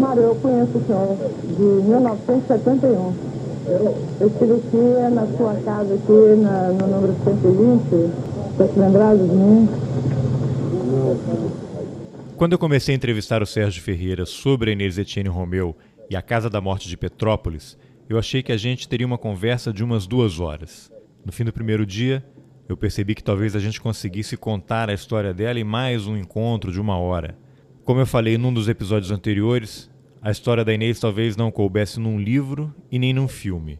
Mário, eu conheço o senhor de 1971. Eu estive aqui na sua casa, aqui na, no número 120. Está se lembrado de mim? Quando eu comecei a entrevistar o Sérgio Ferreira sobre a Inês Etienne Romeu e a Casa da Morte de Petrópolis, eu achei que a gente teria uma conversa de umas duas horas. No fim do primeiro dia, eu percebi que talvez a gente conseguisse contar a história dela em mais um encontro de uma hora. Como eu falei num dos episódios anteriores, a história da Inês talvez não coubesse num livro e nem num filme,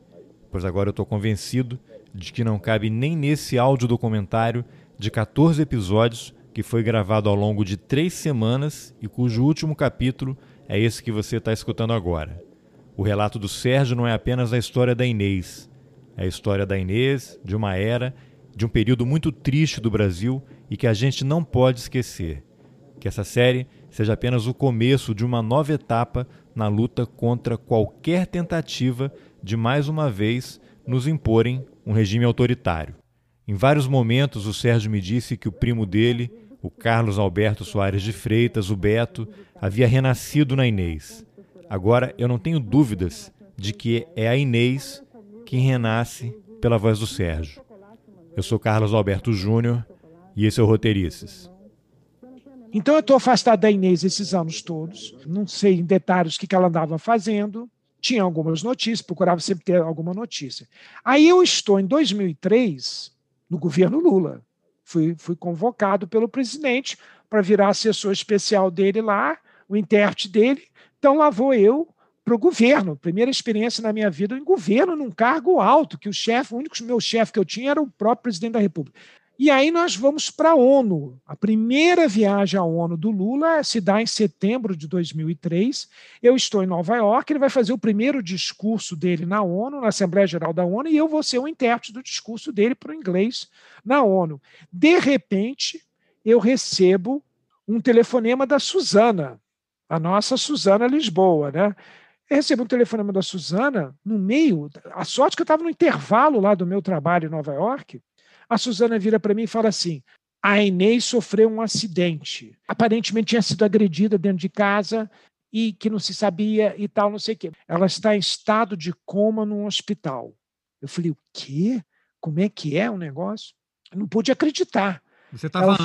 pois agora eu estou convencido de que não cabe nem nesse áudio documentário de 14 episódios que foi gravado ao longo de três semanas e cujo último capítulo é esse que você está escutando agora. O relato do Sérgio não é apenas a história da Inês, é a história da Inês, de uma era, de um período muito triste do Brasil e que a gente não pode esquecer. Que essa série seja apenas o começo de uma nova etapa na luta contra qualquer tentativa de mais uma vez nos imporem um regime autoritário. Em vários momentos, o Sérgio me disse que o primo dele, o Carlos Alberto Soares de Freitas, o Beto, havia renascido na Inês. Agora eu não tenho dúvidas de que é a Inês quem renasce pela voz do Sérgio. Eu sou Carlos Alberto Júnior e esse é o Roteirices. Então eu estou afastado da Inês esses anos todos, não sei em detalhes o que ela andava fazendo, tinha algumas notícias, procurava sempre ter alguma notícia. Aí eu estou em 2003 no governo Lula. Fui, fui convocado pelo presidente para virar assessor especial dele lá, o intérprete dele. Então lá vou eu para o governo. Primeira experiência na minha vida em governo, num cargo alto, que o chefe, o único meu chefe que eu tinha era o próprio presidente da República. E aí nós vamos para a ONU. A primeira viagem à ONU do Lula se dá em setembro de 2003. Eu estou em Nova York, ele vai fazer o primeiro discurso dele na ONU, na Assembleia Geral da ONU, e eu vou ser o intérprete do discurso dele para o inglês na ONU. De repente, eu recebo um telefonema da Suzana, a nossa Suzana Lisboa, né? Eu recebo um telefonema da Suzana no meio, a sorte que eu estava no intervalo lá do meu trabalho em Nova York, a Suzana vira para mim e fala assim: a Inês sofreu um acidente. Aparentemente tinha sido agredida dentro de casa e que não se sabia e tal, não sei o quê. Ela está em estado de coma num hospital. Eu falei: o quê? Como é que é o negócio? Eu não pude acreditar. Você estava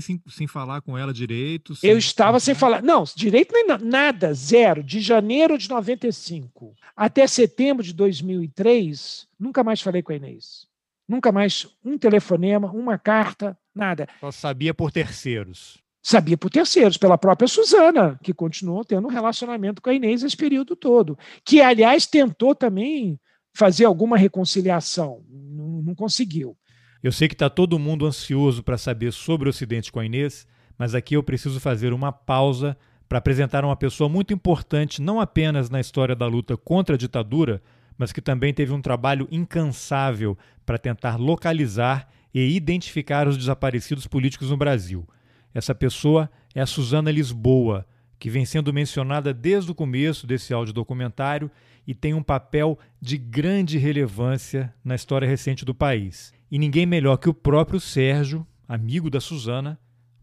sem, sem falar com ela direito? Sem... Eu estava sem falar. Não, direito nem nada, zero. De janeiro de 95 até setembro de 2003, nunca mais falei com a Inês. Nunca mais um telefonema, uma carta, nada. Só sabia por terceiros. Sabia por terceiros, pela própria Suzana, que continuou tendo um relacionamento com a Inês esse período todo. Que, aliás, tentou também fazer alguma reconciliação. Não, não conseguiu. Eu sei que está todo mundo ansioso para saber sobre o acidente com a Inês, mas aqui eu preciso fazer uma pausa para apresentar uma pessoa muito importante, não apenas na história da luta contra a ditadura, mas que também teve um trabalho incansável para tentar localizar e identificar os desaparecidos políticos no Brasil. Essa pessoa é a Suzana Lisboa, que vem sendo mencionada desde o começo desse audiodocumentário e tem um papel de grande relevância na história recente do país. E ninguém melhor que o próprio Sérgio, amigo da Suzana,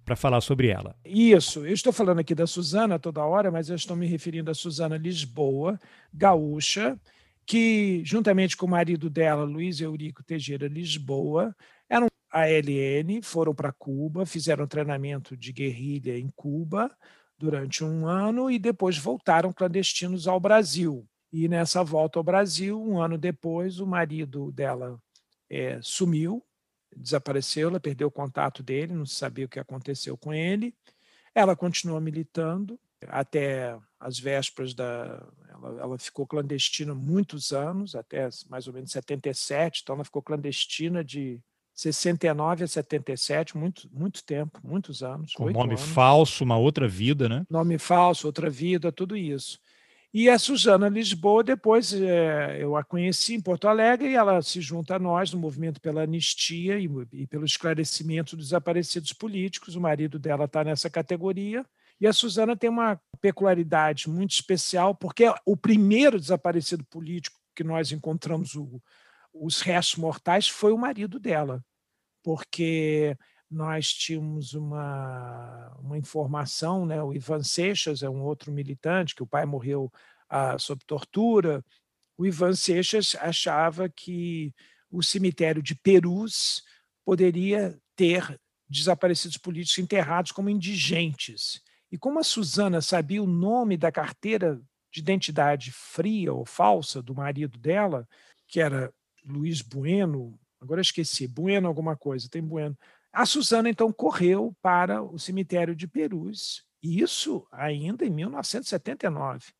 para falar sobre ela. Isso, eu estou falando aqui da Suzana toda hora, mas eu estou me referindo a Suzana Lisboa, gaúcha, que, juntamente com o marido dela, Luiz Eurico Teixeira Lisboa, eram a LN, foram para Cuba, fizeram treinamento de guerrilha em Cuba durante um ano e depois voltaram clandestinos ao Brasil. E nessa volta ao Brasil, um ano depois, o marido dela é, sumiu, desapareceu, ela perdeu o contato dele, não se sabia o que aconteceu com ele. Ela continuou militando até as vésperas da. Ela, ela, ficou clandestina muitos anos, até mais ou menos 77, então ela ficou clandestina de 69 a 77, muito, muito tempo, muitos anos. Com nome anos. falso, uma outra vida, né? Nome falso, outra vida, tudo isso. E a Suzana Lisboa, depois é, eu a conheci em Porto Alegre e ela se junta a nós no movimento pela anistia e, e pelo esclarecimento dos desaparecidos políticos. O marido dela está nessa categoria. E a Suzana tem uma peculiaridade muito especial, porque o primeiro desaparecido político que nós encontramos o, os restos mortais foi o marido dela, porque nós tínhamos uma, uma informação, né? o Ivan Seixas é um outro militante, que o pai morreu ah, sob tortura. O Ivan Seixas achava que o cemitério de Perus poderia ter desaparecidos políticos enterrados como indigentes. E como a Suzana sabia o nome da carteira de identidade fria ou falsa do marido dela, que era Luiz Bueno, agora esqueci, Bueno alguma coisa, tem Bueno. A Suzana então correu para o cemitério de Perus, isso ainda em 1979.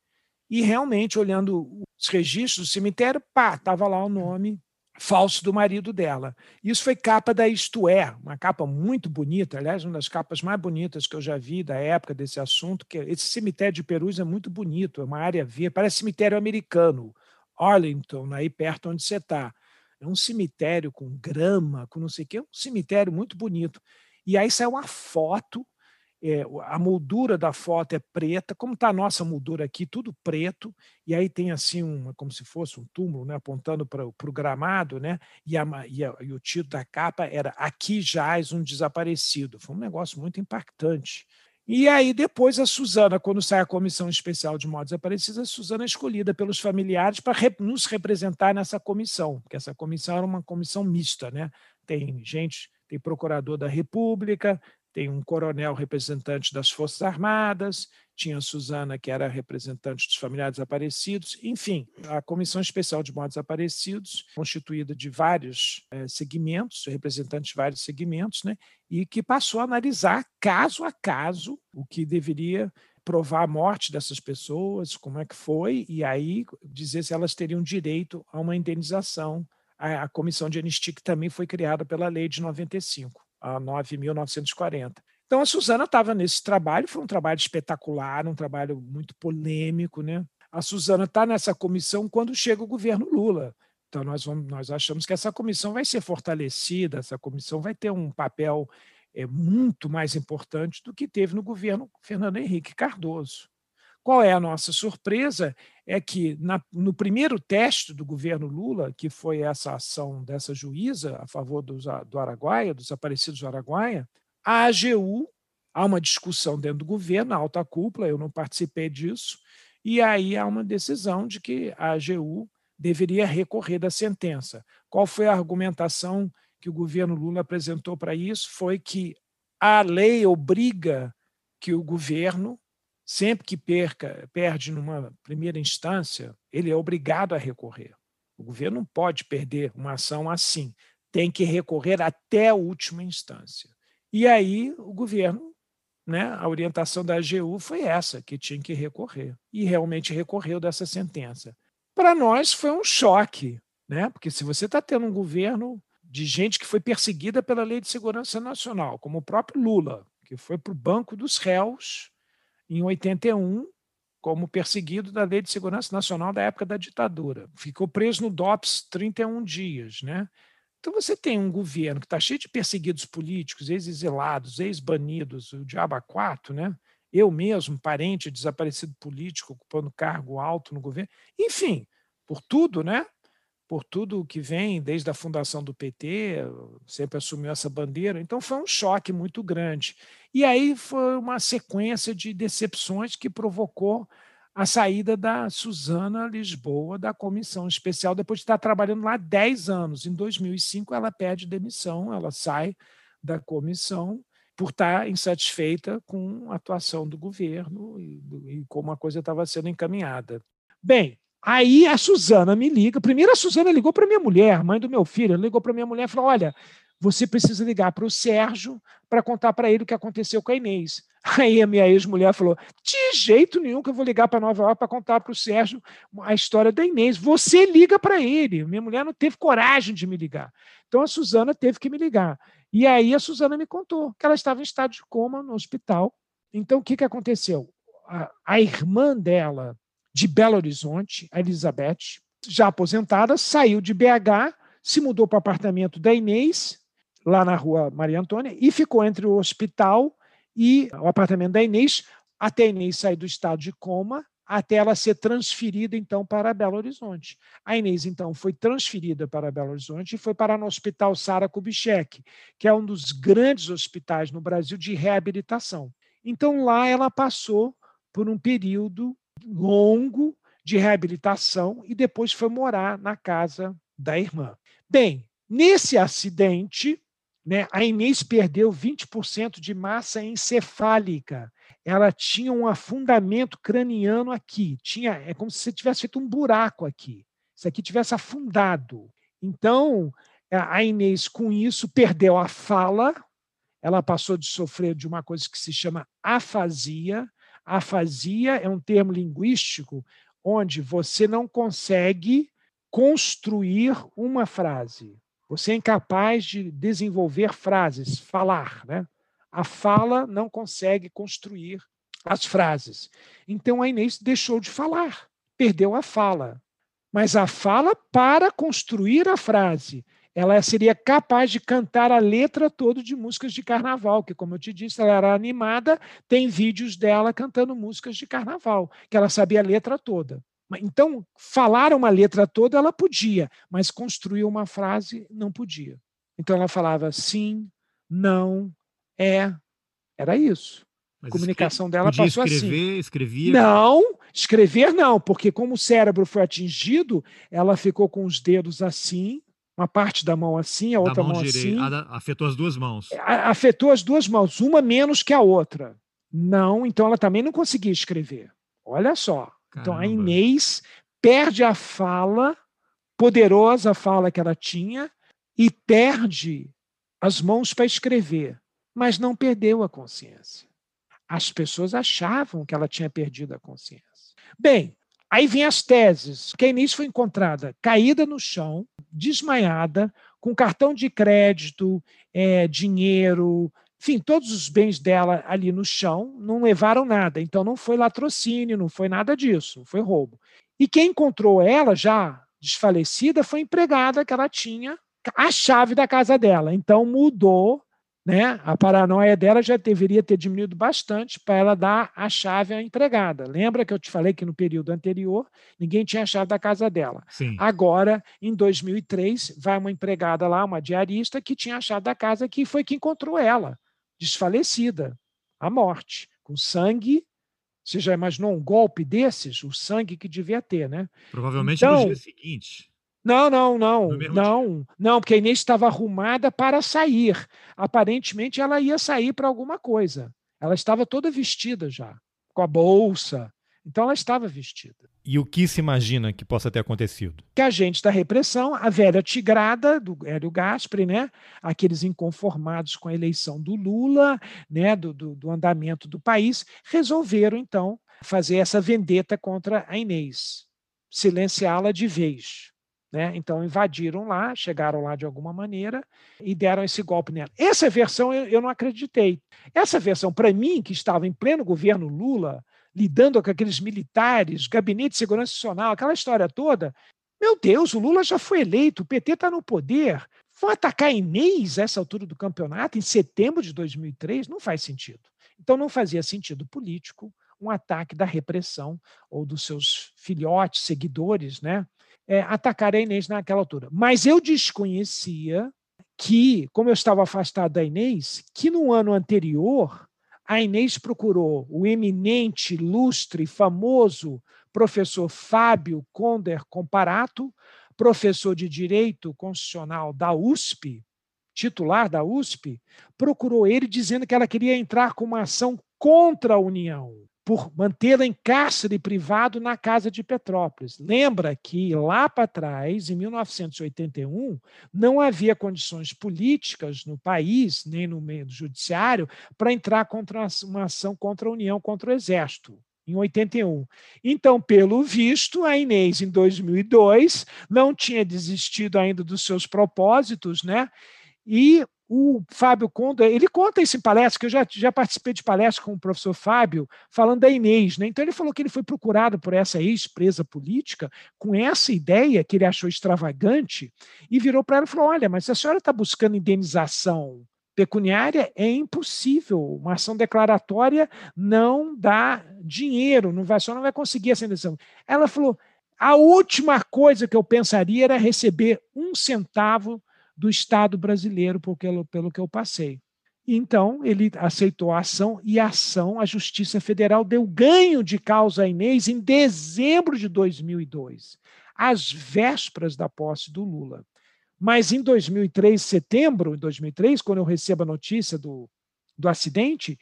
E realmente, olhando os registros do cemitério, pá, estava lá o nome falso do marido dela. Isso foi capa da Isto É, uma capa muito bonita, aliás, uma das capas mais bonitas que eu já vi da época desse assunto, que esse cemitério de Perus é muito bonito, é uma área verde, parece cemitério americano, Arlington, aí perto onde você está. É um cemitério com grama, com não sei o quê, um cemitério muito bonito. E aí saiu uma foto é, a moldura da foto é preta, como está a nossa moldura aqui, tudo preto, e aí tem assim, um, como se fosse um túmulo, né, apontando para o gramado, né, e, a, e, a, e, o título da capa era Aqui jaz um desaparecido. Foi um negócio muito impactante. E aí, depois, a Suzana, quando sai a comissão especial de modos desaparecidos, a Suzana é escolhida pelos familiares para nos representar nessa comissão, porque essa comissão era uma comissão mista, né? Tem gente, tem procurador da República, tem um coronel representante das Forças Armadas, tinha a Suzana, que era representante dos familiares desaparecidos, enfim, a Comissão Especial de Mortos Desaparecidos, constituída de vários é, segmentos, representantes de vários segmentos, né, e que passou a analisar caso a caso o que deveria provar a morte dessas pessoas, como é que foi, e aí dizer se elas teriam direito a uma indenização. A, a Comissão de Anistia, que também foi criada pela Lei de 95 a 9.940. Então a Suzana estava nesse trabalho, foi um trabalho espetacular, um trabalho muito polêmico, né? A Suzana está nessa comissão quando chega o governo Lula. Então nós vamos, nós achamos que essa comissão vai ser fortalecida, essa comissão vai ter um papel é, muito mais importante do que teve no governo Fernando Henrique Cardoso. Qual é a nossa surpresa? É que na, no primeiro teste do governo Lula, que foi essa ação dessa juíza a favor dos, do Araguaia, dos desaparecidos do Araguaia, a AGU, há uma discussão dentro do governo, a alta cúpula, eu não participei disso, e aí há uma decisão de que a AGU deveria recorrer da sentença. Qual foi a argumentação que o governo Lula apresentou para isso? Foi que a lei obriga que o governo sempre que perca, perde numa primeira instância, ele é obrigado a recorrer. O governo não pode perder uma ação assim, tem que recorrer até a última instância. E aí o governo, né, a orientação da AGU foi essa, que tinha que recorrer. E realmente recorreu dessa sentença. Para nós foi um choque, né? porque se você está tendo um governo de gente que foi perseguida pela Lei de Segurança Nacional, como o próprio Lula, que foi para o banco dos réus em 81 como perseguido da Lei de Segurança Nacional da época da ditadura. Ficou preso no DOPS 31 dias. Né? Então você tem um governo que está cheio de perseguidos políticos, ex-exilados, ex-banidos, o diabo a quatro, né? eu mesmo, parente de desaparecido político, ocupando cargo alto no governo, enfim, por tudo, né? por tudo que vem desde a fundação do PT, sempre assumiu essa bandeira, então foi um choque muito grande. E aí foi uma sequência de decepções que provocou a saída da Suzana Lisboa da comissão especial, depois de estar trabalhando lá 10 anos. Em 2005, ela pede demissão, ela sai da comissão por estar insatisfeita com a atuação do governo e, e como a coisa estava sendo encaminhada. Bem, Aí a Suzana me liga. Primeiro a Suzana ligou para minha mulher, mãe do meu filho. Ela ligou para minha mulher e falou: Olha, você precisa ligar para o Sérgio para contar para ele o que aconteceu com a Inês. Aí a minha ex-mulher falou: De jeito nenhum que eu vou ligar para Nova York para contar para o Sérgio a história da Inês. Você liga para ele. Minha mulher não teve coragem de me ligar. Então a Suzana teve que me ligar. E aí a Suzana me contou que ela estava em estado de coma no hospital. Então o que, que aconteceu? a, a irmã dela de Belo Horizonte, a Elizabeth, já aposentada, saiu de BH, se mudou para o apartamento da Inês, lá na rua Maria Antônia, e ficou entre o hospital e o apartamento da Inês, até a Inês sair do estado de coma. até ela ser transferida, então, para Belo Horizonte. A Inês, então, foi transferida para Belo Horizonte e foi para no Hospital Sara Kubitschek, que é um dos grandes hospitais no Brasil de reabilitação. Então, lá ela passou por um período longo de reabilitação e depois foi morar na casa da irmã. Bem, nesse acidente, né, a Inês perdeu 20% de massa encefálica. Ela tinha um afundamento craniano aqui. Tinha, é como se você tivesse feito um buraco aqui. Se aqui tivesse afundado. Então, a Inês, com isso, perdeu a fala. Ela passou de sofrer de uma coisa que se chama afasia. Afasia é um termo linguístico onde você não consegue construir uma frase. Você é incapaz de desenvolver frases, falar, né? A fala não consegue construir as frases. Então a Inês deixou de falar, perdeu a fala. Mas a fala para construir a frase. Ela seria capaz de cantar a letra toda de músicas de carnaval, que, como eu te disse, ela era animada, tem vídeos dela cantando músicas de carnaval, que ela sabia a letra toda. Então, falar uma letra toda ela podia, mas construir uma frase não podia. Então ela falava sim, não, é. Era isso. Mas a comunicação dela passou escrever, assim. Escrevia? Não, escrever não, porque como o cérebro foi atingido, ela ficou com os dedos assim, uma parte da mão assim, a da outra mão, mão assim. Afetou as duas mãos. Afetou as duas mãos, uma menos que a outra. Não, então ela também não conseguia escrever. Olha só. Então a Inês perde a fala, poderosa fala que ela tinha, e perde as mãos para escrever, mas não perdeu a consciência. As pessoas achavam que ela tinha perdido a consciência. Bem, aí vem as teses. Que a Inês foi encontrada caída no chão, desmaiada, com cartão de crédito, é, dinheiro, enfim, todos os bens dela ali no chão não levaram nada. Então não foi latrocínio, não foi nada disso, foi roubo. E quem encontrou ela já desfalecida foi a empregada que ela tinha a chave da casa dela. Então mudou, né? A paranoia dela já deveria ter diminuído bastante para ela dar a chave à empregada. Lembra que eu te falei que no período anterior ninguém tinha a chave da casa dela. Sim. Agora, em 2003, vai uma empregada lá, uma diarista que tinha a chave da casa que foi que encontrou ela desfalecida, a morte, com sangue. Você já imaginou um golpe desses? O sangue que devia ter, né? Provavelmente então, no dia seguinte. Não, não, não, não, dia. não, porque a Inês estava arrumada para sair. Aparentemente ela ia sair para alguma coisa. Ela estava toda vestida já, com a bolsa, então ela estava vestida. E o que se imagina que possa ter acontecido? Que agentes da repressão, a velha tigrada do Hélio Gaspari, né? aqueles inconformados com a eleição do Lula, né? do, do, do andamento do país, resolveram então fazer essa vendeta contra a Inês, silenciá-la de vez. Né? Então invadiram lá, chegaram lá de alguma maneira e deram esse golpe nela. Essa versão eu, eu não acreditei. Essa versão, para mim, que estava em pleno governo Lula, lidando com aqueles militares, gabinete de segurança nacional, aquela história toda. Meu Deus, o Lula já foi eleito, o PT está no poder. Vão atacar Inês a essa altura do campeonato, em setembro de 2003? Não faz sentido. Então, não fazia sentido político um ataque da repressão ou dos seus filhotes, seguidores, né? É, atacar a Inês naquela altura. Mas eu desconhecia que, como eu estava afastado da Inês, que no ano anterior a Inês procurou o eminente, ilustre, famoso professor Fábio Conder Comparato, professor de Direito Constitucional da USP, titular da USP, procurou ele dizendo que ela queria entrar com uma ação contra a União por mantê-la em cárcere privado na casa de Petrópolis. Lembra que lá para trás, em 1981, não havia condições políticas no país, nem no meio do judiciário, para entrar contra uma ação contra a União, contra o Exército. Em 81. Então, pelo visto, a Inês, em 2002, não tinha desistido ainda dos seus propósitos, né? E o Fábio conta, ele conta isso em palestra, que eu já, já participei de palestra com o professor Fábio, falando da Inês. Né? Então, ele falou que ele foi procurado por essa ex-presa política com essa ideia que ele achou extravagante e virou para ela e falou: Olha, mas a senhora está buscando indenização pecuniária, é impossível. Uma ação declaratória não dá dinheiro, não vai, só não vai conseguir essa eleição. Ela falou: a última coisa que eu pensaria era receber um centavo do Estado brasileiro pelo, pelo que eu passei. Então, ele aceitou a ação e a ação, a Justiça Federal deu ganho de causa a Inês em dezembro de 2002, às vésperas da posse do Lula. Mas em 2003, setembro de 2003, quando eu recebo a notícia do, do acidente,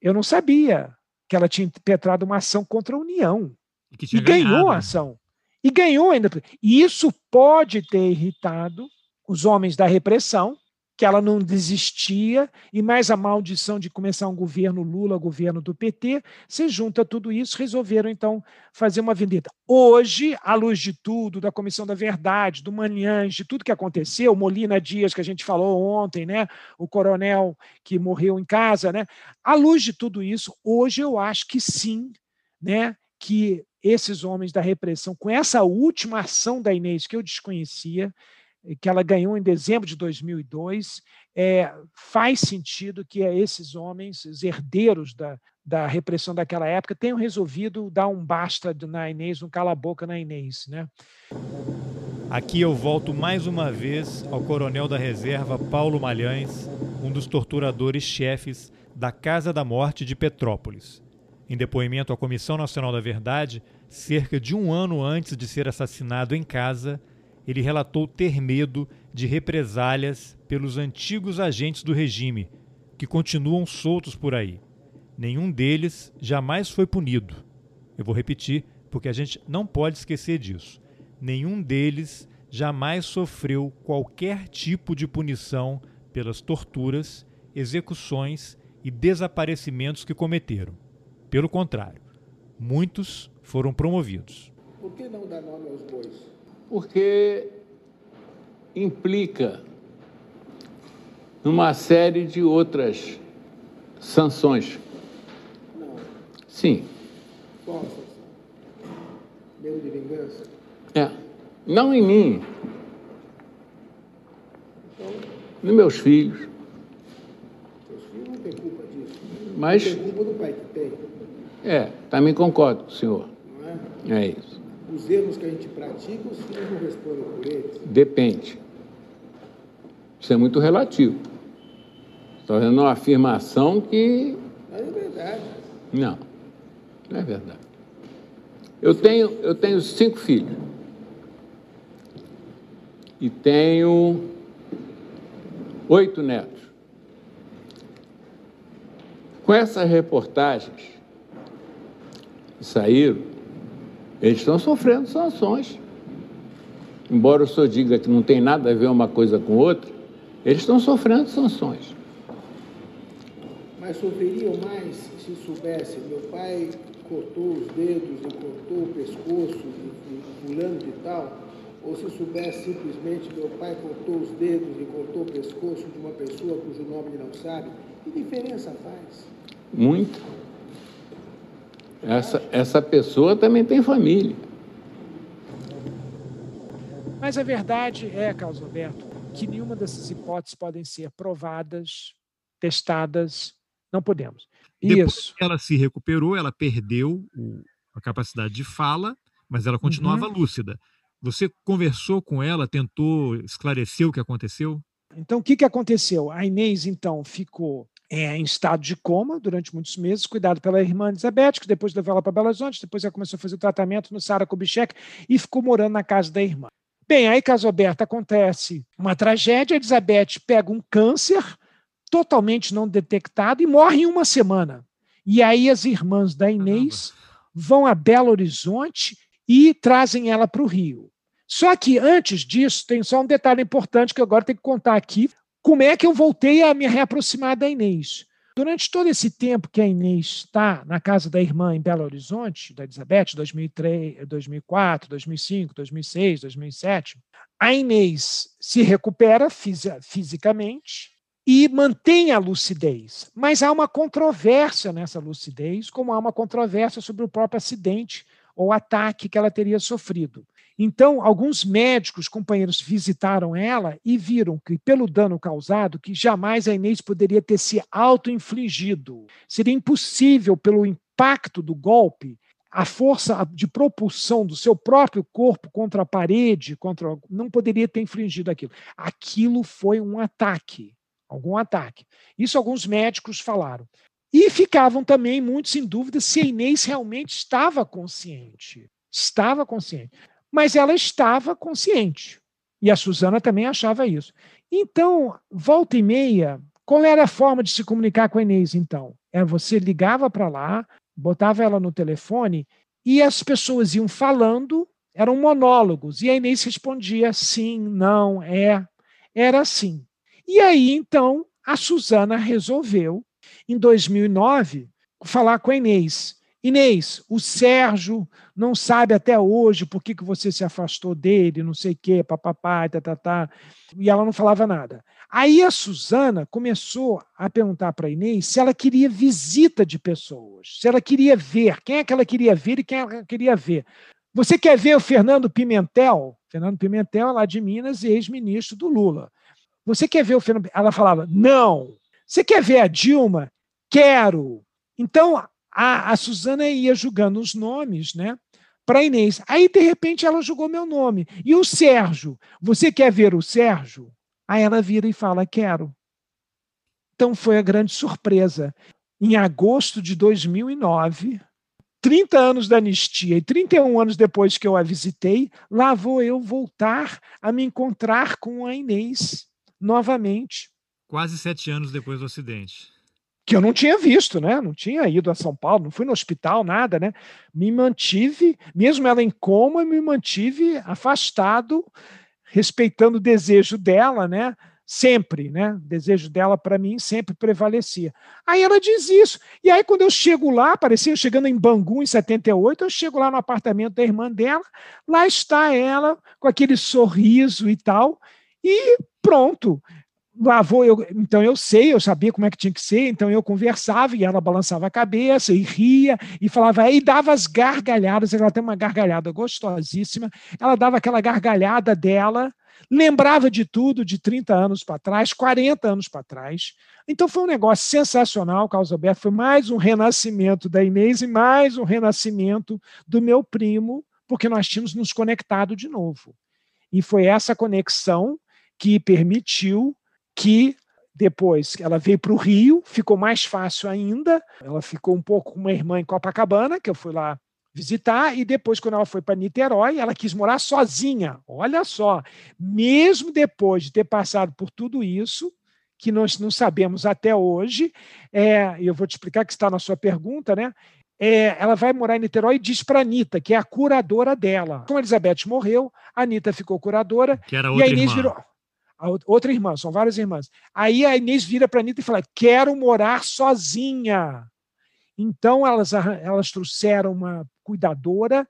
eu não sabia que ela tinha impetrado uma ação contra a União. E, e ganhou a ação. E ganhou ainda. E isso pode ter irritado os homens da repressão, que ela não desistia, e mais a maldição de começar um governo Lula, governo do PT, se junta tudo isso, resolveram então fazer uma vendetta. Hoje, à luz de tudo, da Comissão da Verdade, do Manhães, de tudo que aconteceu, Molina Dias, que a gente falou ontem, né, o coronel que morreu em casa, né, à luz de tudo isso, hoje eu acho que sim, né, que esses homens da repressão, com essa última ação da Inês que eu desconhecia, que ela ganhou em dezembro de 2002, é, faz sentido que esses homens, os herdeiros da, da repressão daquela época, tenham resolvido dar um basta na Inês, um cala-boca na Inês. Né? Aqui eu volto mais uma vez ao coronel da reserva Paulo Malhães, um dos torturadores-chefes da Casa da Morte de Petrópolis. Em depoimento à Comissão Nacional da Verdade, cerca de um ano antes de ser assassinado em casa, ele relatou ter medo de represálias pelos antigos agentes do regime, que continuam soltos por aí. Nenhum deles jamais foi punido. Eu vou repetir, porque a gente não pode esquecer disso. Nenhum deles jamais sofreu qualquer tipo de punição pelas torturas, execuções e desaparecimentos que cometeram. Pelo contrário, muitos foram promovidos. Por que não dar nome aos bois? Porque implica numa série de outras sanções. Não. Sim. Qual sanção? Medo de vingança? É. Não em mim. Então, nos meus filhos. Seus filhos não têm culpa disso. Mas. Tem culpa do pai que tem. É, também concordo com o senhor. Não é? É isso os erros que a gente pratica, os filhos não respondem por eles? Depende. Isso é muito relativo. Estou fazendo uma afirmação que. Mas é verdade. Não, não é verdade. Eu tenho, eu tenho cinco filhos. E tenho oito netos. Com essas reportagens que saíram, eles estão sofrendo sanções. Embora o senhor diga que não tem nada a ver uma coisa com outra, eles estão sofrendo sanções. Mas sofreriam mais se soubesse, meu pai cortou os dedos e cortou o pescoço de fulano de tal, ou se soubesse simplesmente meu pai cortou os dedos e cortou o pescoço de uma pessoa cujo nome ele não sabe, que diferença faz? Muito. Essa, essa pessoa também tem família. Mas a verdade é, Carlos Alberto, que nenhuma dessas hipóteses podem ser provadas, testadas. Não podemos. Depois Isso. que ela se recuperou, ela perdeu o, a capacidade de fala, mas ela continuava uhum. lúcida. Você conversou com ela, tentou esclarecer o que aconteceu? Então, o que, que aconteceu? A Inês, então, ficou é, em estado de coma durante muitos meses, cuidado pela irmã Elizabeth, que depois levou ela para Belo Horizonte, depois ela começou a fazer o tratamento no Sara Kubitschek e ficou morando na casa da irmã. Bem, aí, caso aberto, acontece uma tragédia, a Elizabeth pega um câncer totalmente não detectado e morre em uma semana. E aí as irmãs da Inês vão a Belo Horizonte e trazem ela para o Rio. Só que antes disso, tem só um detalhe importante que eu agora tenho que contar aqui como é que eu voltei a me reaproximar da Inês? Durante todo esse tempo que a Inês está na casa da irmã em Belo Horizonte, da Elizabeth, 2003, 2004, 2005, 2006, 2007, a Inês se recupera fisicamente e mantém a lucidez. Mas há uma controvérsia nessa lucidez, como há uma controvérsia sobre o próprio acidente ou ataque que ela teria sofrido. Então, alguns médicos, companheiros, visitaram ela e viram que, pelo dano causado, que jamais a Inês poderia ter se auto-infligido. Seria impossível, pelo impacto do golpe, a força de propulsão do seu próprio corpo contra a parede, contra não poderia ter infligido aquilo. Aquilo foi um ataque, algum ataque. Isso alguns médicos falaram. E ficavam também muitos em dúvida se a Inês realmente estava consciente. Estava consciente. Mas ela estava consciente. E a Suzana também achava isso. Então, volta e meia, qual era a forma de se comunicar com a Inês, então? Era você ligava para lá, botava ela no telefone e as pessoas iam falando, eram monólogos, e a Inês respondia sim, não, é. Era assim. E aí, então, a Suzana resolveu, em 2009, falar com a Inês. Inês, o Sérgio não sabe até hoje por que, que você se afastou dele, não sei o quê, papapá, tá, tá, tá. E ela não falava nada. Aí a Suzana começou a perguntar para Inês se ela queria visita de pessoas, se ela queria ver, quem é que ela queria ver e quem ela queria ver. Você quer ver o Fernando Pimentel? Fernando Pimentel é lá de Minas e ex-ministro do Lula. Você quer ver o Fernando? Ela falava, não. Você quer ver a Dilma? Quero. Então, a, a Suzana ia julgando os nomes, né? Para Inês. Aí, de repente, ela julgou meu nome. E o Sérgio? Você quer ver o Sérgio? Aí ela vira e fala: Quero. Então foi a grande surpresa. Em agosto de 2009, 30 anos da anistia e 31 anos depois que eu a visitei, lá vou eu voltar a me encontrar com a Inês novamente. Quase sete anos depois do acidente que eu não tinha visto, né? Não tinha ido a São Paulo, não fui no hospital, nada, né? Me mantive, mesmo ela em coma, me mantive afastado, respeitando o desejo dela, né? Sempre, né? O desejo dela para mim sempre prevalecia. Aí ela diz isso. E aí, quando eu chego lá, parecia eu chegando em Bangu em 78, eu chego lá no apartamento da irmã dela, lá está ela, com aquele sorriso e tal, e pronto lá vou eu, então eu sei, eu sabia como é que tinha que ser, então eu conversava e ela balançava a cabeça e ria e falava, e dava as gargalhadas, ela tem uma gargalhada gostosíssima, ela dava aquela gargalhada dela, lembrava de tudo de 30 anos para trás, 40 anos para trás. Então foi um negócio sensacional, Carlos Alberto, foi mais um renascimento da Inês e mais um renascimento do meu primo, porque nós tínhamos nos conectado de novo. E foi essa conexão que permitiu que depois ela veio para o Rio, ficou mais fácil ainda. Ela ficou um pouco com uma irmã em Copacabana, que eu fui lá visitar, e depois, quando ela foi para Niterói, ela quis morar sozinha. Olha só, mesmo depois de ter passado por tudo isso, que nós não sabemos até hoje, é, e eu vou te explicar que está na sua pergunta, né? É, ela vai morar em Niterói e diz para a Anitta, que é a curadora dela. Como a Elizabeth morreu, a Anitta ficou curadora. Que era outra e a Inês irmã. virou outra irmã, são várias irmãs. Aí a Inês vira para a Anitta e fala: quero morar sozinha. Então elas, elas trouxeram uma cuidadora,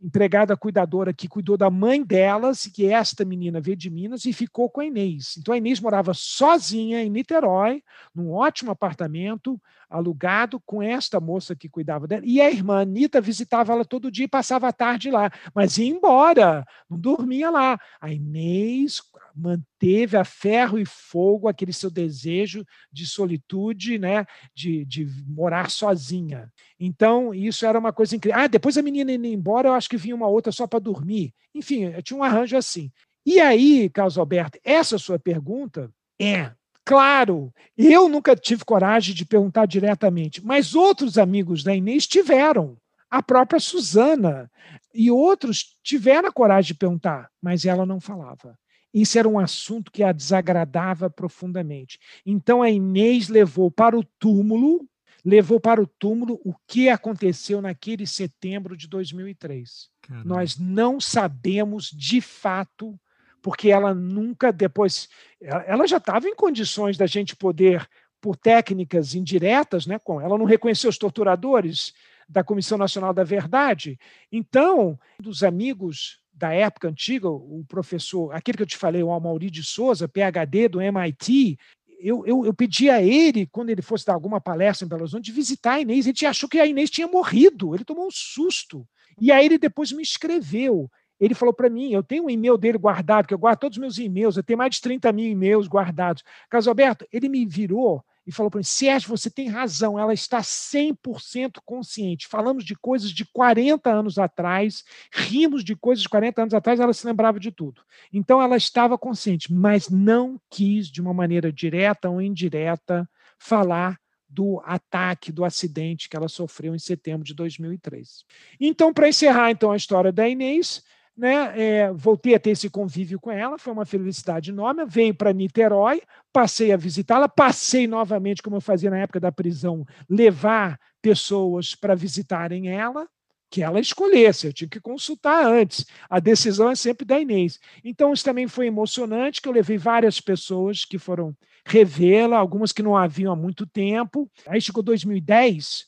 empregada cuidadora que cuidou da mãe delas, que esta menina veio de Minas e ficou com a Inês. Então a Inês morava sozinha em Niterói, num ótimo apartamento, alugado com esta moça que cuidava dela. E a irmã Anitta visitava ela todo dia e passava a tarde lá, mas ia embora, não dormia lá. A Inês manteve a ferro e fogo aquele seu desejo de solitude, né, de, de morar sozinha. Então, isso era uma coisa incrível. Ah, depois a menina indo embora, eu acho que vinha uma outra só para dormir. Enfim, tinha um arranjo assim. E aí, Carlos Alberto, essa sua pergunta é Claro, eu nunca tive coragem de perguntar diretamente, mas outros amigos da Inês tiveram. A própria Suzana e outros tiveram a coragem de perguntar, mas ela não falava. Isso era um assunto que a desagradava profundamente. Então a Inês levou para o túmulo, levou para o túmulo o que aconteceu naquele setembro de 2003. Caramba. Nós não sabemos de fato porque ela nunca depois ela já estava em condições da gente poder por técnicas indiretas, né, ela não reconheceu os torturadores da Comissão Nacional da Verdade. Então, dos amigos da época antiga, o professor, aquele que eu te falei, o Amauri de Souza, PhD do MIT, eu, eu, eu pedi a ele, quando ele fosse dar alguma palestra em Belo Horizonte, de visitar a Inês. Ele achou que a Inês tinha morrido. Ele tomou um susto. E aí ele depois me escreveu ele falou para mim, eu tenho um e-mail dele guardado, que eu guardo todos os meus e-mails, eu tenho mais de 30 mil e-mails guardados. Carlos Alberto, ele me virou e falou para mim: Sérgio, você tem razão, ela está 100% consciente. Falamos de coisas de 40 anos atrás, rimos de coisas de 40 anos atrás, ela se lembrava de tudo. Então ela estava consciente, mas não quis, de uma maneira direta ou indireta, falar do ataque, do acidente que ela sofreu em setembro de 2003. Então, para encerrar então a história da Inês, né, é, voltei a ter esse convívio com ela, foi uma felicidade enorme. Veio para Niterói, passei a visitá-la, passei novamente, como eu fazia na época da prisão, levar pessoas para visitarem ela, que ela escolhesse, eu tinha que consultar antes. A decisão é sempre da Inês. Então, isso também foi emocionante, que eu levei várias pessoas que foram revê-la, algumas que não haviam há muito tempo. Aí chegou 2010,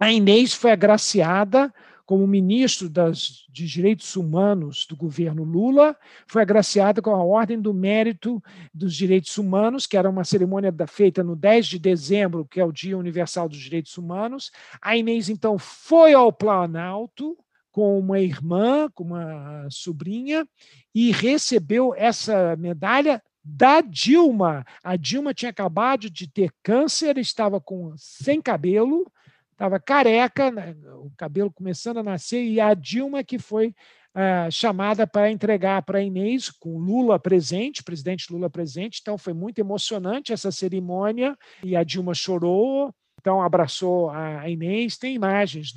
a Inês foi agraciada como ministro das, de Direitos Humanos do governo Lula, foi agraciada com a Ordem do Mérito dos Direitos Humanos, que era uma cerimônia feita no 10 de dezembro, que é o Dia Universal dos Direitos Humanos. A Inês, então, foi ao Planalto com uma irmã, com uma sobrinha, e recebeu essa medalha da Dilma. A Dilma tinha acabado de ter câncer, estava com sem cabelo, estava careca, né, o cabelo começando a nascer, e a Dilma que foi ah, chamada para entregar para Inês, com Lula presente, presidente Lula presente, então foi muito emocionante essa cerimônia, e a Dilma chorou, então abraçou a Inês, tem imagens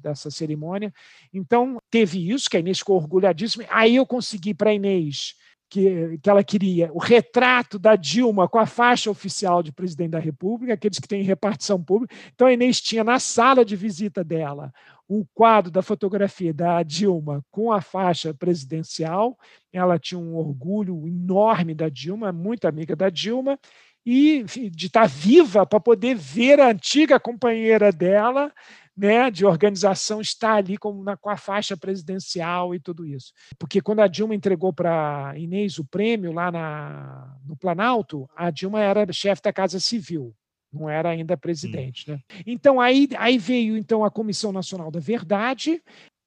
dessa cerimônia, então teve isso, que a Inês ficou orgulhadíssima, aí eu consegui para a Inês que, que ela queria o retrato da Dilma com a faixa oficial de presidente da República, aqueles que têm repartição pública. Então, a Inês tinha na sala de visita dela um quadro da fotografia da Dilma com a faixa presidencial. Ela tinha um orgulho enorme da Dilma, muito amiga da Dilma, e de estar viva para poder ver a antiga companheira dela né, de organização está ali com, na, com a faixa presidencial e tudo isso. Porque quando a Dilma entregou para Inês o prêmio lá na, no Planalto, a Dilma era chefe da Casa Civil, não era ainda presidente. Né? Então, aí, aí veio então a Comissão Nacional da Verdade,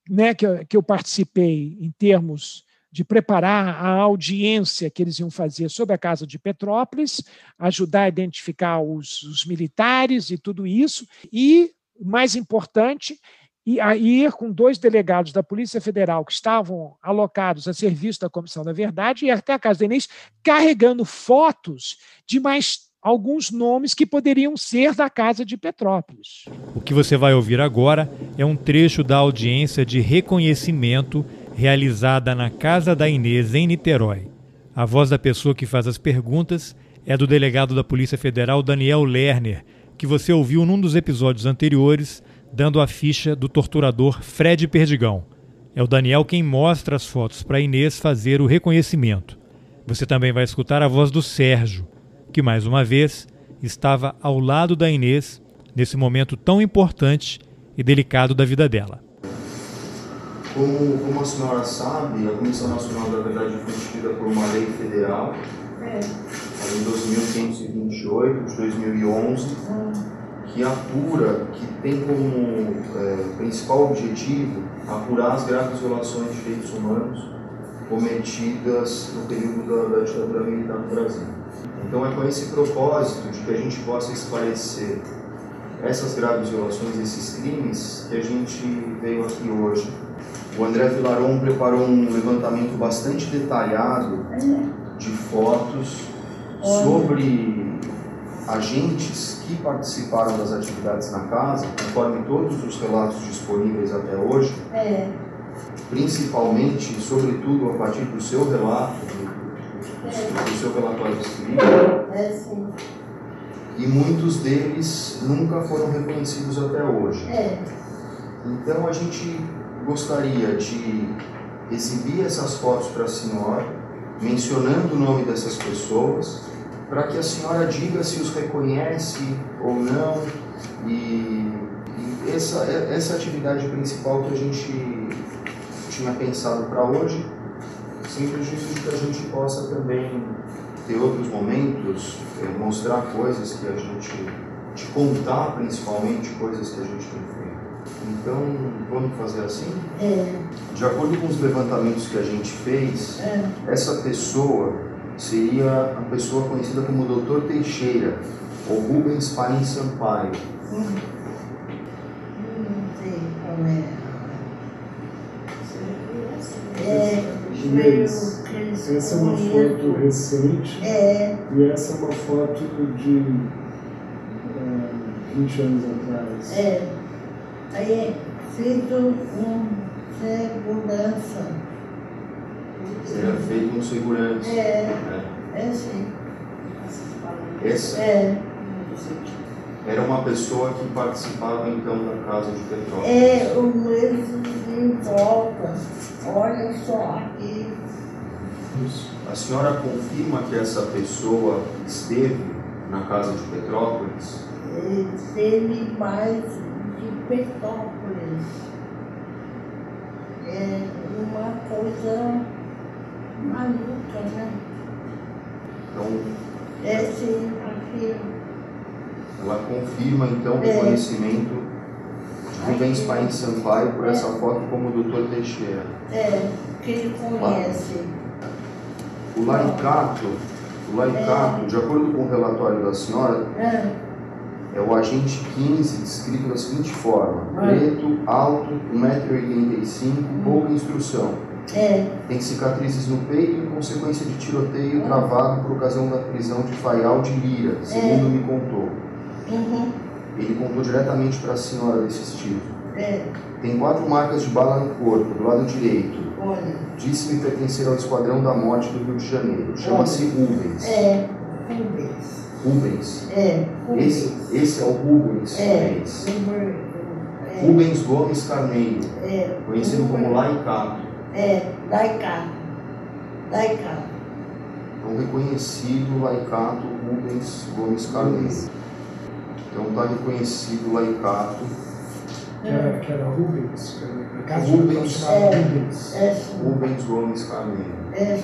né, que, eu, que eu participei em termos de preparar a audiência que eles iam fazer sobre a Casa de Petrópolis, ajudar a identificar os, os militares e tudo isso, e mais importante, e ir com dois delegados da Polícia Federal que estavam alocados a serviço da Comissão da Verdade e até a casa da Inês, carregando fotos de mais alguns nomes que poderiam ser da Casa de Petrópolis. O que você vai ouvir agora é um trecho da audiência de reconhecimento realizada na Casa da Inês, em Niterói. A voz da pessoa que faz as perguntas é do delegado da Polícia Federal, Daniel Lerner, que você ouviu num dos episódios anteriores, dando a ficha do torturador Fred Perdigão. É o Daniel quem mostra as fotos para Inês fazer o reconhecimento. Você também vai escutar a voz do Sérgio, que mais uma vez estava ao lado da Inês nesse momento tão importante e delicado da vida dela. Como, como a senhora sabe, a Comissão Nacional da Verdade foi instituída por uma lei federal. É em 2528 de 2011, que apura, que tem como é, principal objetivo apurar as graves violações de direitos humanos cometidas no período da, da ditadura militar no Brasil. Então é com esse propósito de que a gente possa esclarecer essas graves violações, esses crimes, que a gente veio aqui hoje. O André Vilaron preparou um levantamento bastante detalhado de fotos sobre agentes que participaram das atividades na casa, conforme todos os relatos disponíveis até hoje, é. principalmente, sobretudo a partir do seu relato, do, é. do seu relatório escrito, é, sim. e muitos deles nunca foram reconhecidos até hoje. É. Então a gente gostaria de exibir essas fotos para a senhora, mencionando o nome dessas pessoas, para que a senhora diga se os reconhece ou não. E, e essa, essa atividade principal que a gente tinha pensado para hoje, sem prejuízo de que a gente possa também ter outros momentos, é, mostrar coisas que a gente, te contar principalmente coisas que a gente tem feito. Então, vamos fazer assim? É. De acordo com os levantamentos que a gente fez, é. essa pessoa seria a pessoa conhecida como Dr. Teixeira. ou Rubens Paim Sampaio? Hum. Não sei qual é. É, essa é uma foto recente É, e essa é uma foto de eh, 20 anos atrás. é. Aí é feito com segurança. Seria feito um segurança. É, né? é sim. Essa É, era uma pessoa que participava então da casa de petróleo. é o mesmo em volta. Olha só aqui. A senhora confirma que essa pessoa esteve na casa de Petrópolis? Ele teve mais Petrópolis. É uma coisa maluca, né? Então, É sim, aqui. ela confirma então o É. reconhecimento de Rubens Paim Sampaio por essa foto como Dr. Teixeira. É, que ele conhece. O laicato, o laicato, de acordo com o relatório da senhora, É, é o agente 15 descrito da seguinte forma: Ah. preto, alto, 1,85m, pouca instrução. é, Tem cicatrizes no peito em consequência de tiroteio travado por ocasião da prisão de Faial de Lira, segundo me contou. uhum, Ele contou diretamente para a senhora desses tiros. é, Tem quatro marcas de bala no corpo, do lado direito. olha, Disse-me pertencer ao Esquadrão da Morte do Rio de Janeiro. Chama-se Rubens. é, Rubens, Rubens. é, Rubens, Esse, esse é o Rubens. é, Rubens. Rubens, é, Rubens Gomes Carneiro, é, conhecido como Laicato. É, Daicá, Daicá, Então, reconhecido Laicato Rubens Gomes Carneiro. Então, está reconhecido Laicato. Que era, que era Rubens, que era Rubens. É. Rubens. é Rubens Gomes Carneiro. é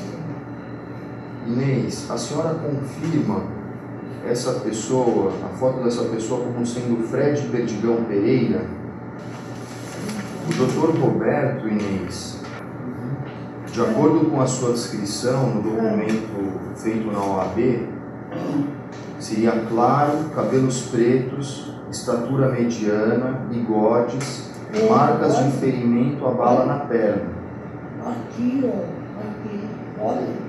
Inês, a senhora confirma essa pessoa, a foto dessa pessoa como sendo Fred Perdigão Pereira? O doutor Roberto Inês, de acordo com a sua descrição no documento feito na OAB, seria claro, cabelos pretos, estatura mediana, bigodes, marcas de ferimento a bala na perna. aqui, ó, aqui, olha,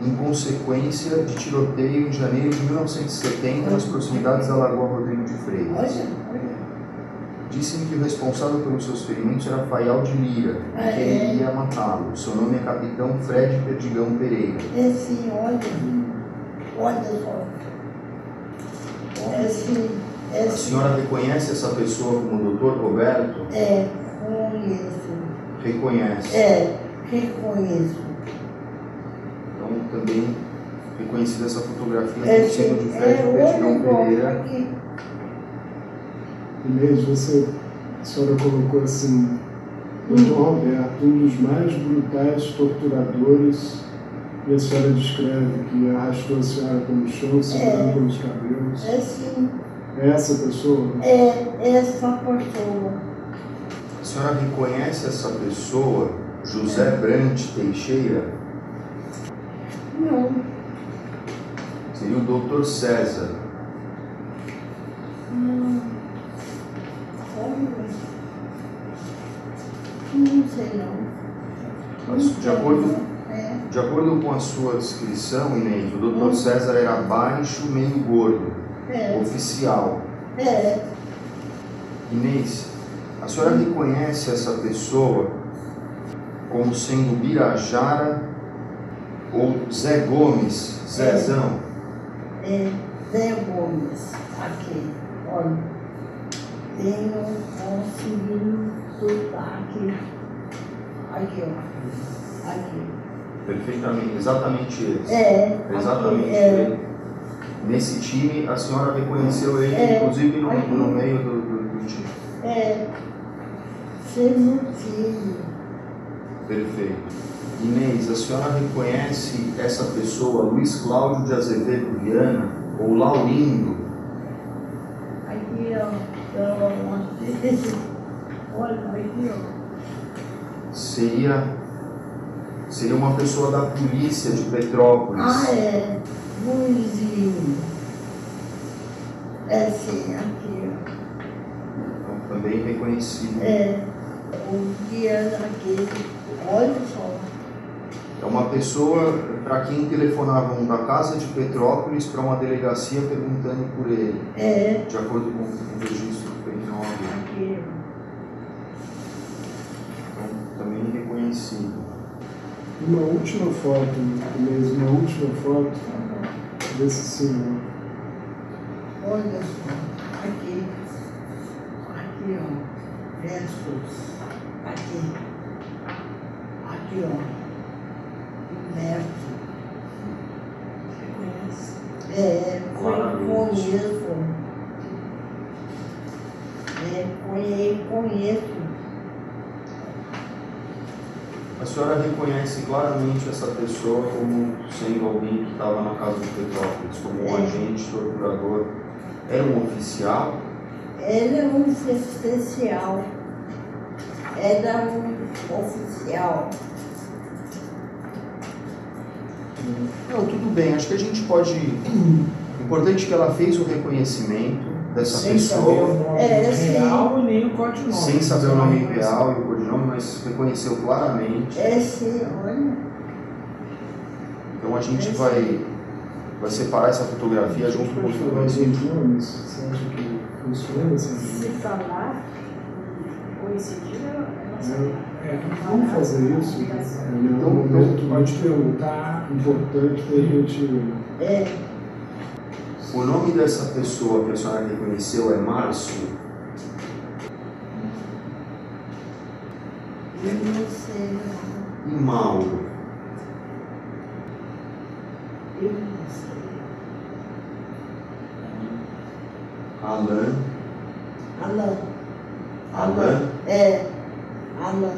em consequência de tiroteio em janeiro de 1970 nas proximidades da Lagoa Rodrigo de Freitas. Disse-me que o responsável pelos seus ferimentos era Faial de Lira e Ah, que é? ele iria matá-lo. Seu nome é Capitão Fred Perdigão Pereira. é sim, olha, olha só, é sim, é A sim, senhora reconhece essa pessoa como Dr. Roberto? é, conheço, Reconhece. é, reconheço, Então também reconhecida essa fotografia é como sendo de sim, Fred é, Perdigão olha só, Pereira. Inês, você, a senhora colocou assim, Dr. Roberto, um dos mais brutais torturadores, e a senhora descreve que arrastou a senhora pelo chão, segurando É. pelos cabelos. é sim, É essa pessoa? é essa pessoa, A senhora reconhece essa pessoa, José Brant Teixeira? Não, Seria o Dr. César. não, não sei não. De acordo, É, de acordo com a sua descrição, Inês, o Dr. César era baixo, meio gordo, é, oficial. é, Inês, a senhora reconhece essa pessoa como sendo Birajara ou Zé Gomes, Zezão? é Zé Gomes, aqui, olha, tenho conseguido sotaque, aqui, ó, aqui, Perfeitamente, exatamente esse. é, Exatamente aqui, é, ele. Nesse time, a senhora reconheceu ele, É, inclusive no, aqui. no meio do, do- do time. é, sendo filho, Perfeito. Inês, a senhora reconhece essa pessoa, Luiz Cláudio de Azevedo Viana, ou Laurindo? aqui, ó, então, olha, aqui, ó, Seria, seria uma pessoa da polícia de Petrópolis. ah, é, Luizinho, É sim, aqui. Então, também reconhecido. É, o Guiana aqui, olha só. É uma pessoa para quem telefonavam da casa de Petrópolis para uma delegacia perguntando por ele. É. De acordo com o registro que foi em Aqui. Então, também reconhecido. Uma última foto, Inês, uma última foto desse senhor. Olha só, aqui. Aqui, ó. Versos. Aqui. Aqui, ó. Verso. Você conhece? É, Claramente. conheço. É, conhe- conheço. A senhora reconhece claramente essa pessoa como sendo alguém que estava na casa de Petrópolis, como um É. agente torturador. Era um oficial? Ele é um especial. Era um oficial. Não, tudo bem. Acho que a gente pode. Importante que ela fez o reconhecimento dessa Sem saber o pessoa, nome É, real e nem o codinome. sem saber o nome real e o codinome, reconheceu claramente. É sim, olha. Então a gente vai, vai separar essa fotografia junto com os nomes? Você acha que funciona assim? Se falar, coincidir, é É, vamos fazer isso? É um momento Pode muito perguntar. importante para a gente. É, O nome dessa pessoa que a senhora reconheceu é Márcio? eu não sei, não. E Mauro? Eu não sei. Alain? Alan. Alain? É, Alan.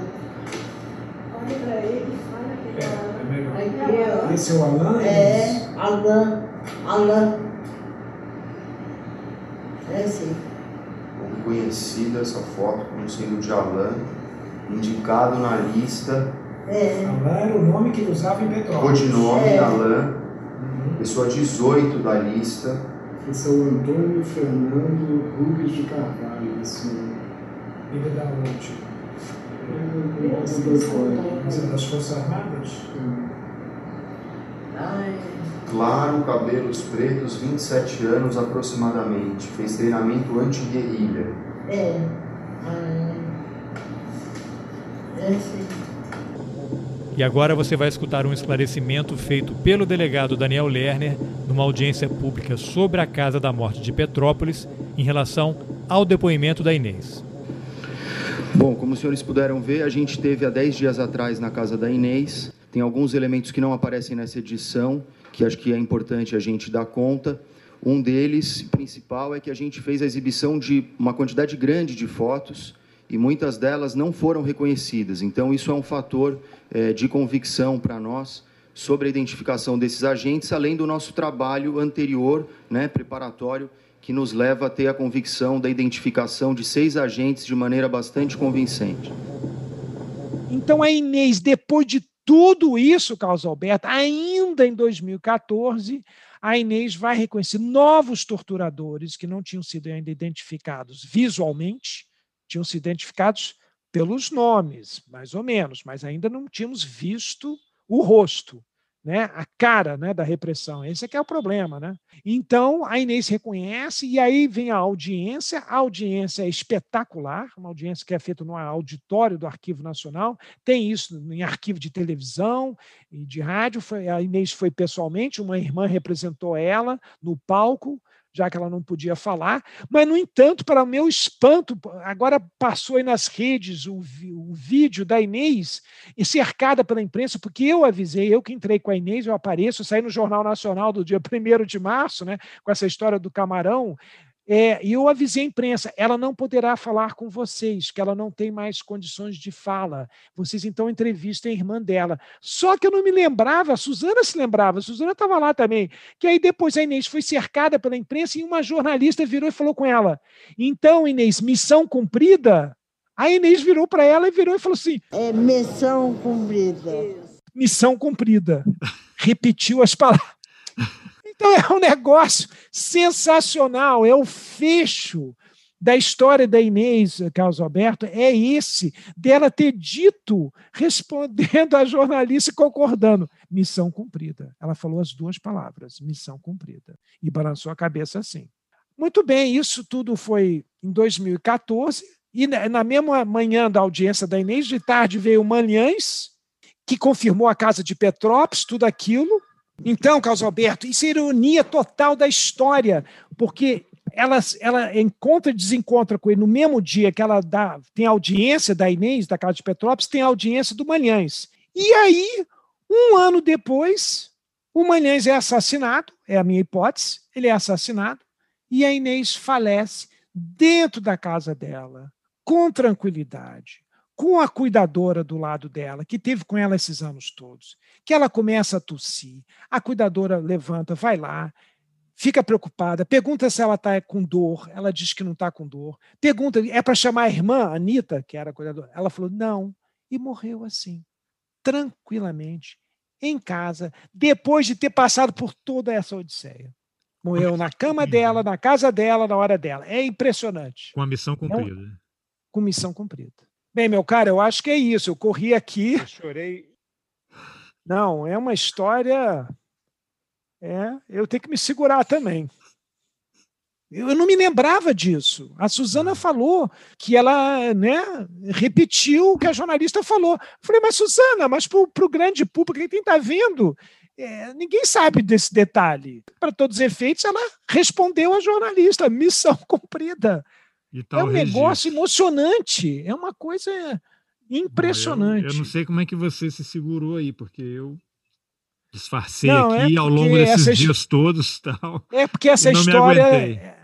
Olha pra ele, fala que É, tá. é melhor. Aqui, ó. Esse é o Alan? É, Alan. Alan. É sim. Reconhecida essa foto como sendo de Alain, indicado na lista, É, Alan era o nome que ele usava em Petrópolis. codinome É. Alain, Uhum. pessoa 18 da lista. Esse é o Antônio Fernando Rubens de Carvalho, esse nome. Ele é da onde? É. Mas é das Forças Armadas? ai, Claro, cabelos pretos, 27 anos aproximadamente. Fez treinamento anti-guerrilha. é. Ai. E agora você vai escutar um esclarecimento feito pelo delegado Daniel Lerner numa audiência pública sobre a Casa da Morte de Petrópolis em relação ao depoimento da Inês. Bom, como os senhores puderam ver, a gente teve há 10 dias atrás na casa da Inês. Tem alguns elementos que não aparecem nessa edição, que acho que é importante a gente dar conta. Um deles, principal, é que a gente fez a exibição de uma quantidade grande de fotos e muitas delas não foram reconhecidas. Então, isso é um fator eh, de convicção para nós sobre a identificação desses agentes, além do nosso trabalho anterior, né, preparatório, que nos leva a ter a convicção da identificação de seis agentes de maneira bastante convincente. Então, a Inês, depois de tudo isso, Carlos Alberto, ainda em 2014, a Inês vai reconhecer novos torturadores que não tinham sido ainda identificados visualmente, tinham sido identificados pelos nomes, mais ou menos, mas ainda não tínhamos visto o rosto, né? a cara né, da repressão. Esse é que é o problema. Né? Então, a Inês reconhece, e aí vem a audiência. A audiência é espetacular, uma audiência que é feita no auditório do Arquivo Nacional. Tem isso em arquivo de televisão e de rádio. Foi, a Inês foi pessoalmente, uma irmã representou ela no palco, já que ela não podia falar. Mas, no entanto, para o meu espanto, agora passou aí nas redes o, o vídeo da Inês cercada pela imprensa, porque eu avisei, eu que entrei com a Inês, eu apareço, saí no Jornal Nacional do dia 1 de março, né, com essa história do camarão, é, e eu avisei a imprensa, ela não poderá falar com vocês, que ela não tem mais condições de fala. Vocês então entrevistem a irmã dela. Só que eu não me lembrava, a Suzana se lembrava, a Suzana estava lá também, que aí depois a Inês foi cercada pela imprensa e uma jornalista virou e falou com ela: então, Inês, missão cumprida? A Inês virou para ela e virou e falou assim: É missão cumprida. missão cumprida. Repetiu as palavras. Então é um negócio sensacional, é o fecho da história da Inês Carlos Alberto é esse, dela ter dito, respondendo à jornalista e concordando, missão cumprida. Ela falou as duas palavras, missão cumprida, e balançou a cabeça assim. Muito bem, isso tudo foi em 2014, e na mesma manhã da audiência da Inês, de tarde veio Manhães, que confirmou a casa de Petrópolis, tudo aquilo. Então, Carlos Alberto, isso é ironia total da história, porque ela, ela encontra e desencontra com ele no mesmo dia que ela dá, tem audiência da Inês, da Casa de Petrópolis, tem audiência do Manhães. E aí, um ano depois, o Manhães é assassinado, é a minha hipótese, ele é assassinado, e a Inês falece dentro da casa dela, com tranquilidade, com a cuidadora do lado dela, que teve com ela esses anos todos, que ela começa a tossir, a cuidadora levanta, vai lá, fica preocupada, pergunta se ela está com dor, ela diz que não está com dor, pergunta, é para chamar a irmã, a Anitta, que era a cuidadora, ela falou, não, e morreu assim, tranquilamente, em casa, depois de ter passado por toda essa odisseia. Morreu na cama dela, na casa dela, na hora dela. É impressionante. Com a missão cumprida. É com missão cumprida. Bem, meu cara, eu acho que é isso. Eu corri aqui. Eu chorei. Não, é uma história é, eu tenho que me segurar também. Eu não me lembrava disso. A Suzana falou que ela né, repetiu o que a jornalista falou. Eu falei, mas Suzana, mas para o grande público, quem está vendo, é, ninguém sabe desse detalhe. Para todos os efeitos, ela respondeu à jornalista, missão cumprida. É um negócio emocionante, é uma coisa impressionante. eu, eu, não sei como é que você se segurou aí, porque eu disfarcei não, aqui é ao longo desses essa, dias todos tal. É porque essa história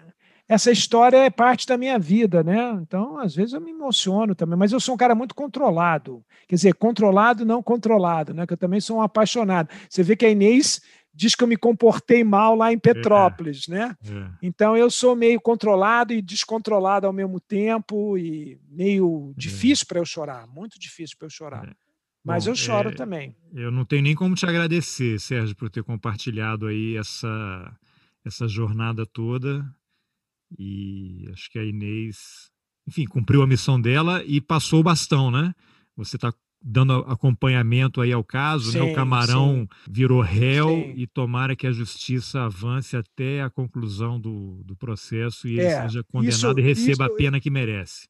essa história é parte da minha vida, né? Então, às vezes eu me emociono também, mas eu sou um cara muito controlado. Quer dizer, controlado não controlado, né? Que eu também sou um apaixonado. Você vê que a Inês diz que eu me comportei mal lá em Petrópolis, é, né? É. Então eu sou meio controlado e descontrolado ao mesmo tempo e meio é. difícil para eu chorar, muito difícil para eu chorar. É. Mas Bom, eu choro é, também. Eu não tenho nem como te agradecer, Sérgio, por ter compartilhado aí essa, essa jornada toda. E acho que a Inês, enfim, cumpriu a missão dela e passou o bastão, né? Você está dando acompanhamento aí ao caso, sim, né? O Camarão sim. virou réu sim. e tomara que a justiça avance até a conclusão do, do processo e ele é, seja condenado isso, e receba isso, a pena que merece.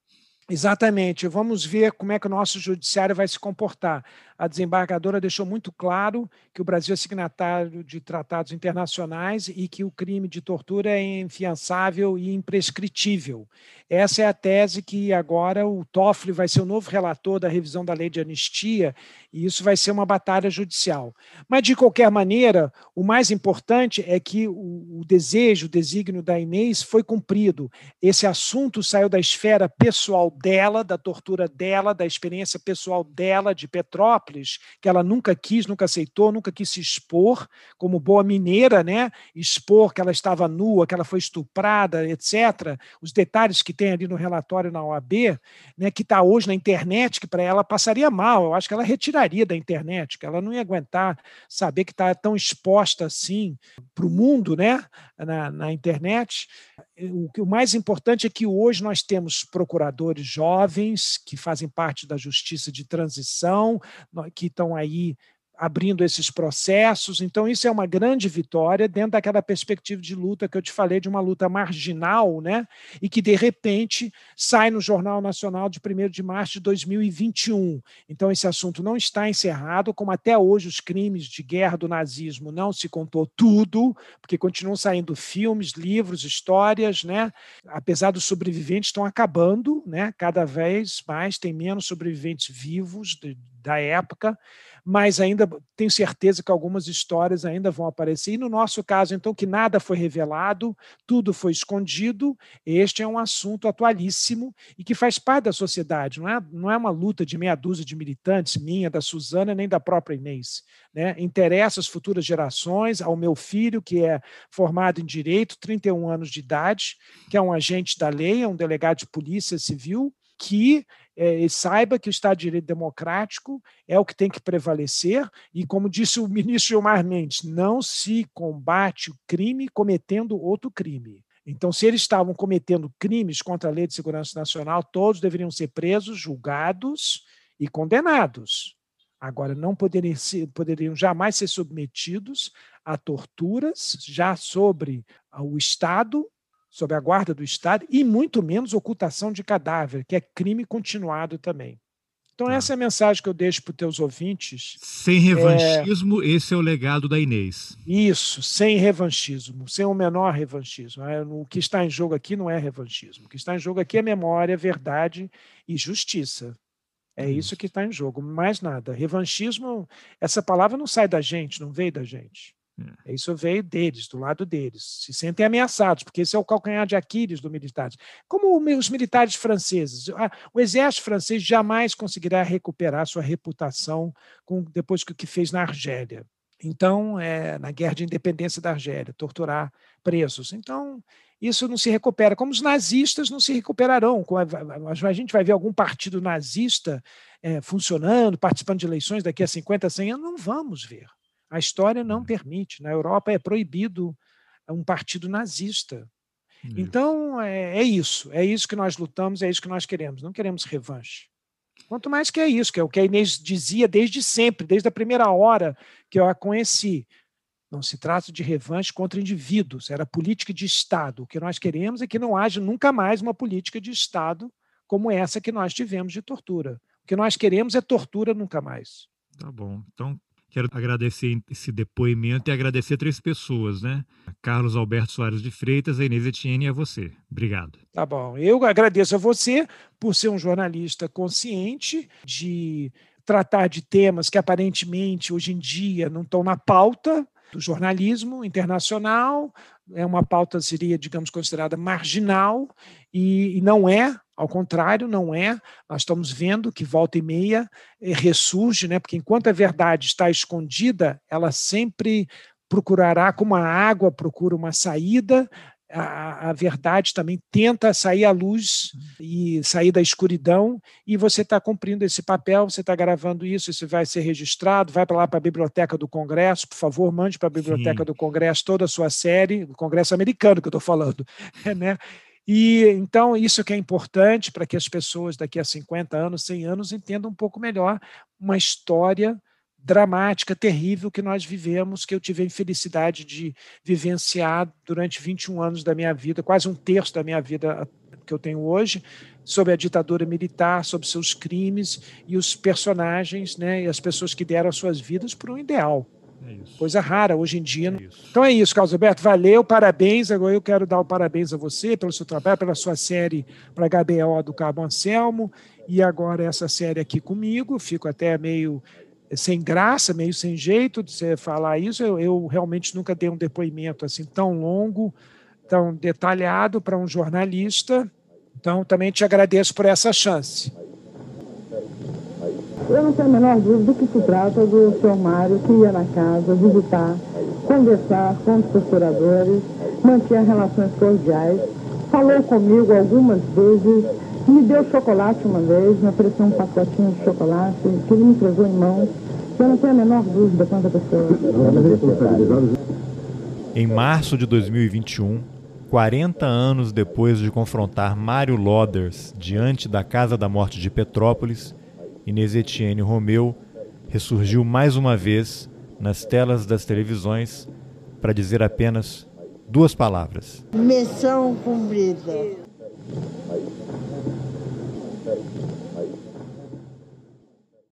Exatamente. Vamos ver como é que o nosso judiciário vai se comportar. A desembargadora deixou muito claro que o Brasil é signatário de tratados internacionais e que o crime de tortura é infiançável e imprescritível. Essa é a tese que agora o Toffoli vai ser o novo relator da revisão da lei de anistia e isso vai ser uma batalha judicial. Mas, de qualquer maneira, o mais importante é que o, desejo, o desígnio da Inês foi cumprido. Esse assunto saiu da esfera pessoal dela, da tortura dela, da experiência pessoal dela de Petrópolis, que ela nunca quis, nunca aceitou, nunca quis se expor, como boa mineira, né? Expor que ela estava nua, que ela foi estuprada, etc. Os detalhes que tem ali no relatório na OAB, né, que está hoje na internet, que para ela passaria mal. Eu acho que ela retiraria da internet, que ela não ia aguentar saber que está tão exposta assim para o mundo, né? Na, na internet. O, o mais importante é que hoje nós temos procuradores jovens que fazem parte da justiça de transição, que estão aí abrindo esses processos. Então, isso é uma grande vitória dentro daquela perspectiva de luta que eu te falei, de uma luta marginal, né? e que, de repente, sai no Jornal Nacional de 1 de março de 2021. Então, esse assunto não está encerrado, como até hoje os crimes de guerra do nazismo não se contou tudo, porque continuam saindo filmes, livros, histórias, né? apesar dos sobreviventes estão acabando, né? cada vez mais tem menos sobreviventes vivos de, da época, mas ainda tenho certeza que algumas histórias ainda vão aparecer. E no nosso caso, então, que nada foi revelado, tudo foi escondido, este é um assunto atualíssimo e que faz parte da sociedade, não é, não é uma luta de meia dúzia de militantes, minha, da Suzana, nem da própria Inês. Né? Interessa às futuras gerações, ao meu filho, que é formado em Direito, 31 anos de idade, que é um agente da lei, é um delegado de polícia civil, que é, saiba que o Estado de Direito Democrático é o que tem que prevalecer, e como disse o ministro Gilmar Mendes, não se combate o crime cometendo outro crime. Então, se eles estavam cometendo crimes contra a Lei de Segurança Nacional, todos deveriam ser presos, julgados e condenados. Agora, não poderiam, ser, poderiam jamais ser submetidos a torturas já sobre o Estado sob a guarda do Estado, e muito menos ocultação de cadáver, que é crime continuado também. Então, ah. essa é a mensagem que eu deixo para os teus ouvintes. Sem revanchismo, é... esse é o legado da Inês. Isso, sem revanchismo, sem o menor revanchismo. É, o que está em jogo aqui não é revanchismo. O que está em jogo aqui é memória, verdade e justiça. É isso que está em jogo, mais nada. Revanchismo, essa palavra não sai da gente, não veio da gente. É. Isso veio deles, do lado deles. Se sentem ameaçados, porque esse é o calcanhar de Aquiles do militares. Como os militares franceses. O exército francês jamais conseguirá recuperar sua reputação com, depois do que fez na Argélia. Então, é, na guerra de independência da Argélia, torturar presos. Então, isso não se recupera. Como os nazistas não se recuperarão. A gente vai ver algum partido nazista é, funcionando, participando de eleições daqui a 50, 100 anos? Não vamos ver. A história não uhum. permite. Na Europa é proibido um partido nazista. Então, é, é, isso. É isso que nós lutamos, é isso que nós queremos. Não queremos revanche. Quanto mais que é isso, que é o que a Inês dizia desde sempre, desde a primeira hora que eu a conheci. Não se trata de revanche contra indivíduos, era política de Estado. O que nós queremos é que não haja nunca mais uma política de Estado como essa que nós tivemos de tortura. O que nós queremos é tortura nunca mais. Tá bom. Então, Quero agradecer esse depoimento e agradecer três pessoas, né? Carlos Alberto Soares de Freitas, a Inês Etienne e a você. Obrigado. Tá bom. Eu agradeço a você por ser um jornalista consciente de tratar de temas que aparentemente hoje em dia não estão na pauta do jornalismo internacional, é uma pauta seria, digamos, considerada marginal e, e não é ao contrário, não é. Nós estamos vendo que volta e meia eh, ressurge, né? porque enquanto a verdade está escondida, ela sempre procurará, como a água procura uma saída, a, a, verdade também tenta sair à luz e sair da escuridão, e você está cumprindo esse papel, você está gravando isso, isso vai ser registrado, vai para lá para a Biblioteca do Congresso, por favor, mande para a Biblioteca Sim. do Congresso toda a sua série, do Congresso americano que eu estou falando, né? E então isso que é importante para que as pessoas daqui a 50 anos, 100 anos entendam um pouco melhor uma história dramática, terrível que nós vivemos, que eu tive a infelicidade de vivenciar durante 21 anos da minha vida, quase um terço da minha vida que eu tenho hoje, sobre a ditadura militar, sobre seus crimes e os personagens, né, e as pessoas que deram as suas vidas por um ideal. É Coisa rara hoje em dia. É então é isso, Carlos Alberto. Valeu, parabéns. Agora eu quero dar o parabéns a você pelo seu trabalho, pela sua série para HBO do Cabo Anselmo. E agora essa série aqui comigo. Fico até meio sem graça, meio sem jeito de você falar isso. Eu, eu realmente nunca dei um depoimento assim tão longo, tão detalhado para um jornalista. Então também te agradeço por essa chance. Eu não tenho a menor dúvida do que se trata do senhor Mário, que ia na casa visitar, conversar com os torturadores, mantinha relações cordiais, falou comigo algumas vezes, me deu chocolate uma vez, me ofereceu um pacotinho de chocolate, que ele me entregou em mãos. Eu não tenho a menor dúvida quanto a pessoa. Em março de 2021, 40 anos depois de confrontar Mário Loders diante da Casa da Morte de Petrópolis, Inês Etienne Romeu ressurgiu mais uma vez nas telas das televisões para dizer apenas duas palavras: Missão cumprida.